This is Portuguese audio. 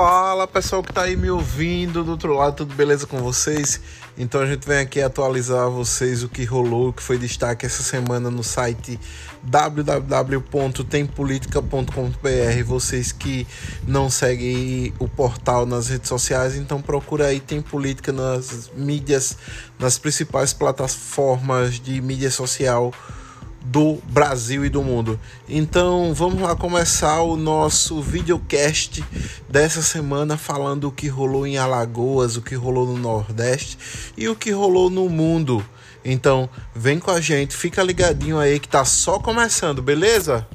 Fala pessoal que tá aí me ouvindo do outro lado, tudo beleza com vocês? Então a gente vem aqui atualizar vocês o que rolou, o que foi destaque essa semana no site www.tempolitica.com.br. Vocês que não seguem o portal nas redes sociais, então procura aí Tem Política nas mídias, nas principais plataformas de mídia social do Brasil e do mundo. Então vamos lá começar o nosso videocast dessa semana falando o que rolou em Alagoas, o que rolou no Nordeste e o que rolou no mundo. Então vem com a gente, fica ligadinho aí que tá só começando, beleza?